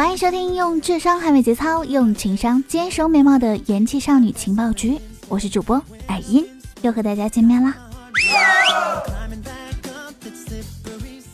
欢迎收听用智商捍卫节操，用情商坚守美貌的元气少女情报局，我是主播尔音，又和大家见面啦。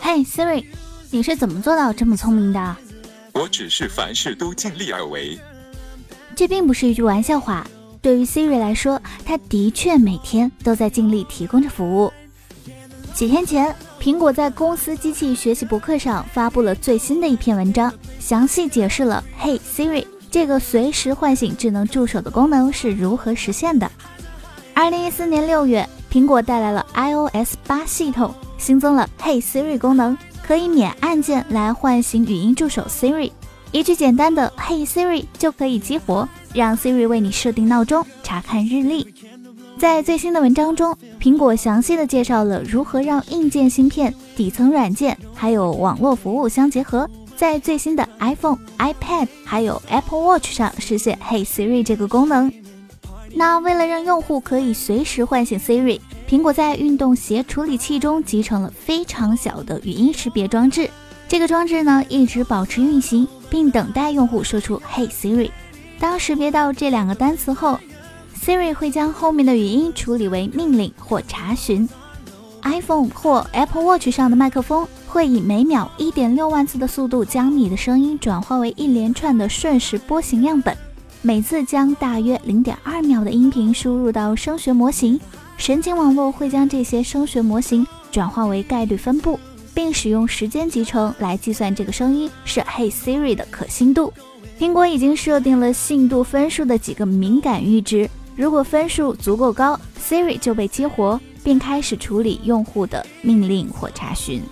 嘿、Siri，你是怎么做到这么聪明的？我只是凡事都尽力而为。这并不是一句玩笑话，对于 Siri 来说，它的确每天都在尽力提供着服务。几天前，苹果在公司机器学习博客上发布了最新的一篇文章，详细解释了 “Hey Siri” 这个随时唤醒智能助手的功能是如何实现的。二零一四年六月，苹果带来了 iOS 八系统，新增了 “Hey Siri” 功能，可以免按键来唤醒语音助手 Siri。一句简单的 “Hey Siri” 就可以激活，让 Siri 为你设定闹钟、查看日历。在最新的文章中，苹果详细的介绍了如何让硬件芯片、底层软件还有网络服务相结合，在最新的 iPhone、iPad 还有 Apple Watch 上实现 Hey Siri 这个功能。那为了让用户可以随时唤醒 Siri，苹果在运动鞋处理器中集成了非常小的语音识别装置。这个装置呢一直保持运行，并等待用户说出 Hey Siri。当识别到这两个单词后，Siri 会将后面的语音处理为命令或查询。iPhone 或 Apple Watch 上的麦克风会以每秒1.6万次的速度将你的声音转化为一连串的瞬时波形样本，每次将大约0.2秒的音频输入到声学模型，神经网络会将这些声学模型转化为概率分布，并使用时间集成来计算这个声音是 Hey Siri 的可信度。苹果已经设定了信度分数的几个敏感阈值。如果分数足够高，Siri 就被激活，并开始处理用户的命令或查询。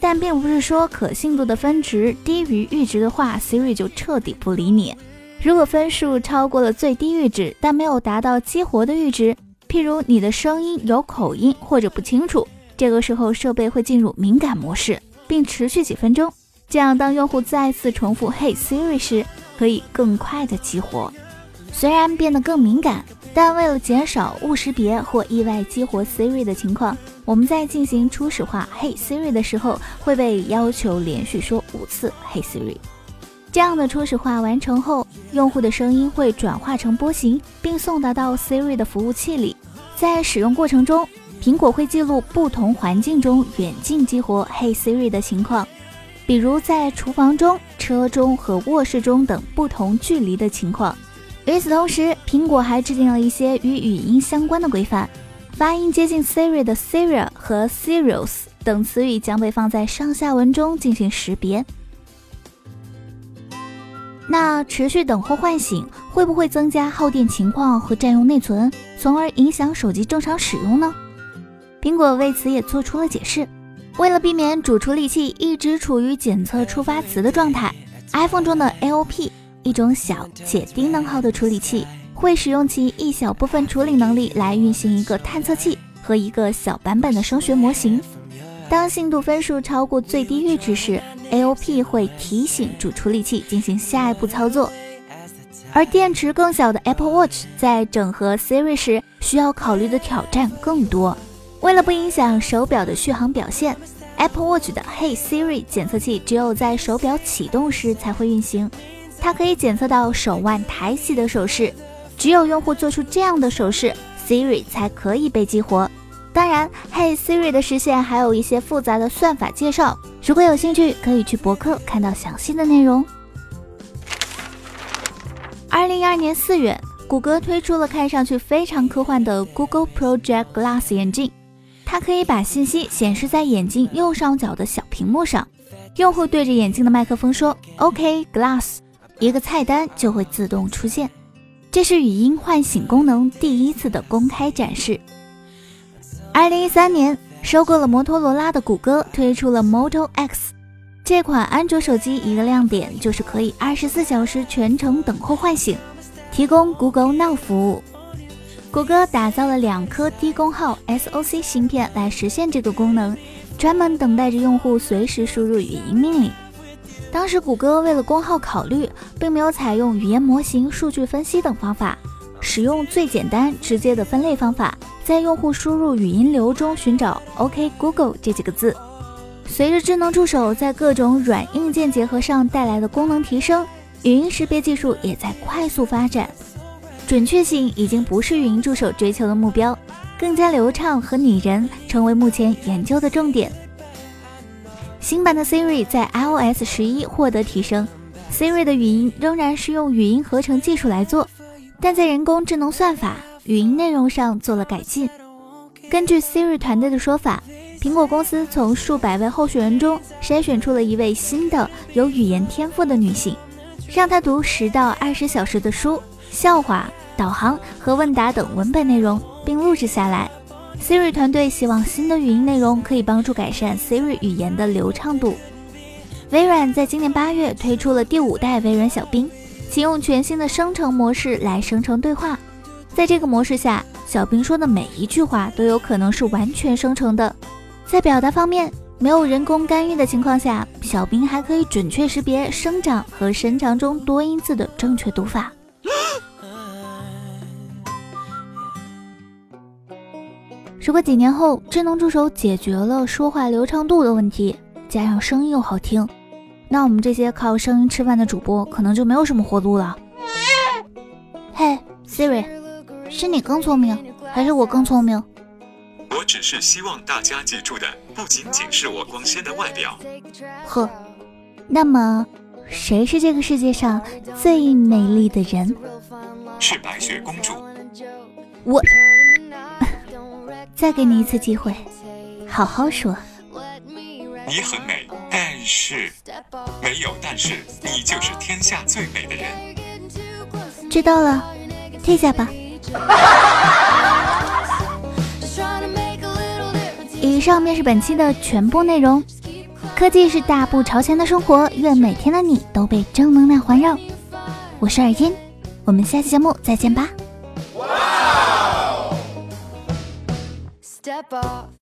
但并不是说可信度的分值低于阈值的话，Siri 就彻底不理你。如果分数超过了最低阈值，但没有达到激活的阈值，譬如你的声音有口音或者不清楚，这个时候设备会进入敏感模式，并持续几分钟。这样，当用户再次重复 “Hey Siri” 时，可以更快的激活。虽然变得更敏感，但为了减少误识别或意外激活 Siri 的情况，我们在进行初始化 “Hey Siri” 的时候，会被要求连续说五次 “Hey Siri”。这样的初始化完成后，用户的声音会转化成波形，并送达到 Siri 的服务器里。在使用过程中，苹果会记录不同环境中远近激活 “Hey Siri” 的情况，比如在厨房中、车中和卧室中等不同距离的情况。与此同时，苹果还制定了一些与语音相关的规范，发音接近 Siri 的 Siri 和 Sirius 等词语将被放在上下文中进行识别。那持续等候唤醒会不会增加耗电情况和占用内存，从而影响手机正常使用呢？苹果为此也做出了解释，为了避免主处理器一直处于检测触发词的状态，iPhone 中的 AOP。一种小且低能耗的处理器会使用其一小部分处理能力来运行一个探测器和一个小版本的声学模型。当信度分数超过最低阈值时，AOP 会提醒主处理器进行下一步操作。而电池更小的 Apple Watch 在整合 Siri 时需要考虑的挑战更多。为了不影响手表的续航表现，Apple Watch 的 Hey Siri 检测器只有在手表启动时才会运行。它可以检测到手腕抬起的手势，只有用户做出这样的手势，Siri 才可以被激活。当然，Hey Siri 的实现还有一些复杂的算法介绍，如果有兴趣，可以去博客看到详细的内容。二零一二年四月，谷歌推出了看上去非常科幻的 Google Project Glass 眼镜，它可以把信息显示在眼镜右上角的小屏幕上，用户对着眼镜的麦克风说 “OK Glass”。一个菜单就会自动出现，这是语音唤醒功能第一次的公开展示。二零一三年，收购了摩托罗拉的谷歌推出了 Moto X，这款安卓手机一个亮点就是可以二十四小时全程等候唤醒，提供 Google Now 服务。谷歌打造了两颗低功耗 SoC 芯片来实现这个功能，专门等待着用户随时输入语音命令。当时谷歌为了功耗考虑，并没有采用语言模型、数据分析等方法，使用最简单直接的分类方法，在用户输入语音流中寻找 “OK Google” 这几个字。随着智能助手在各种软硬件结合上带来的功能提升，语音识别技术也在快速发展，准确性已经不是语音助手追求的目标，更加流畅和拟人成为目前研究的重点。新版的 Siri 在 iOS 十一获得提升，Siri 的语音仍然是用语音合成技术来做，但在人工智能算法、语音内容上做了改进。根据 Siri 团队的说法。苹果公司从数百位候选人中筛选出了一位新的有语言天赋的女性，让她读十到二十小时的书、笑话、导航和问答等文本内容，并录制下来。Siri 团队希望新的语音内容可以帮助改善 Siri 语言的流畅度。微软在今年八月推出了第五代微软小冰，启用全新的生成模式来生成对话。在这个模式下，小冰说的每一句话都有可能是完全生成的。在表达方面，没有人工干预的情况下，小兵还可以准确识别生长和伸长中多音字的正确读法。如果几年后智能助手解决了说话流畅度的问题，加上声音又好听，那我们这些靠声音吃饭的主播可能就没有什么活路了。嘿，Siri，是你更聪明，还是我更聪明？我只是希望大家记住的不仅仅是我光鲜的外表。呵，那么谁是这个世界上最美丽的人？是白雪公主。我再给你一次机会，好好说。你很美，但是没有但是，你就是天下最美的人。知道了，退下吧。以上便是本期的全部内容。科技是大步朝前的生活，愿每天的你都被正能量环绕。我是耳音，我们下期节目再见吧。step off.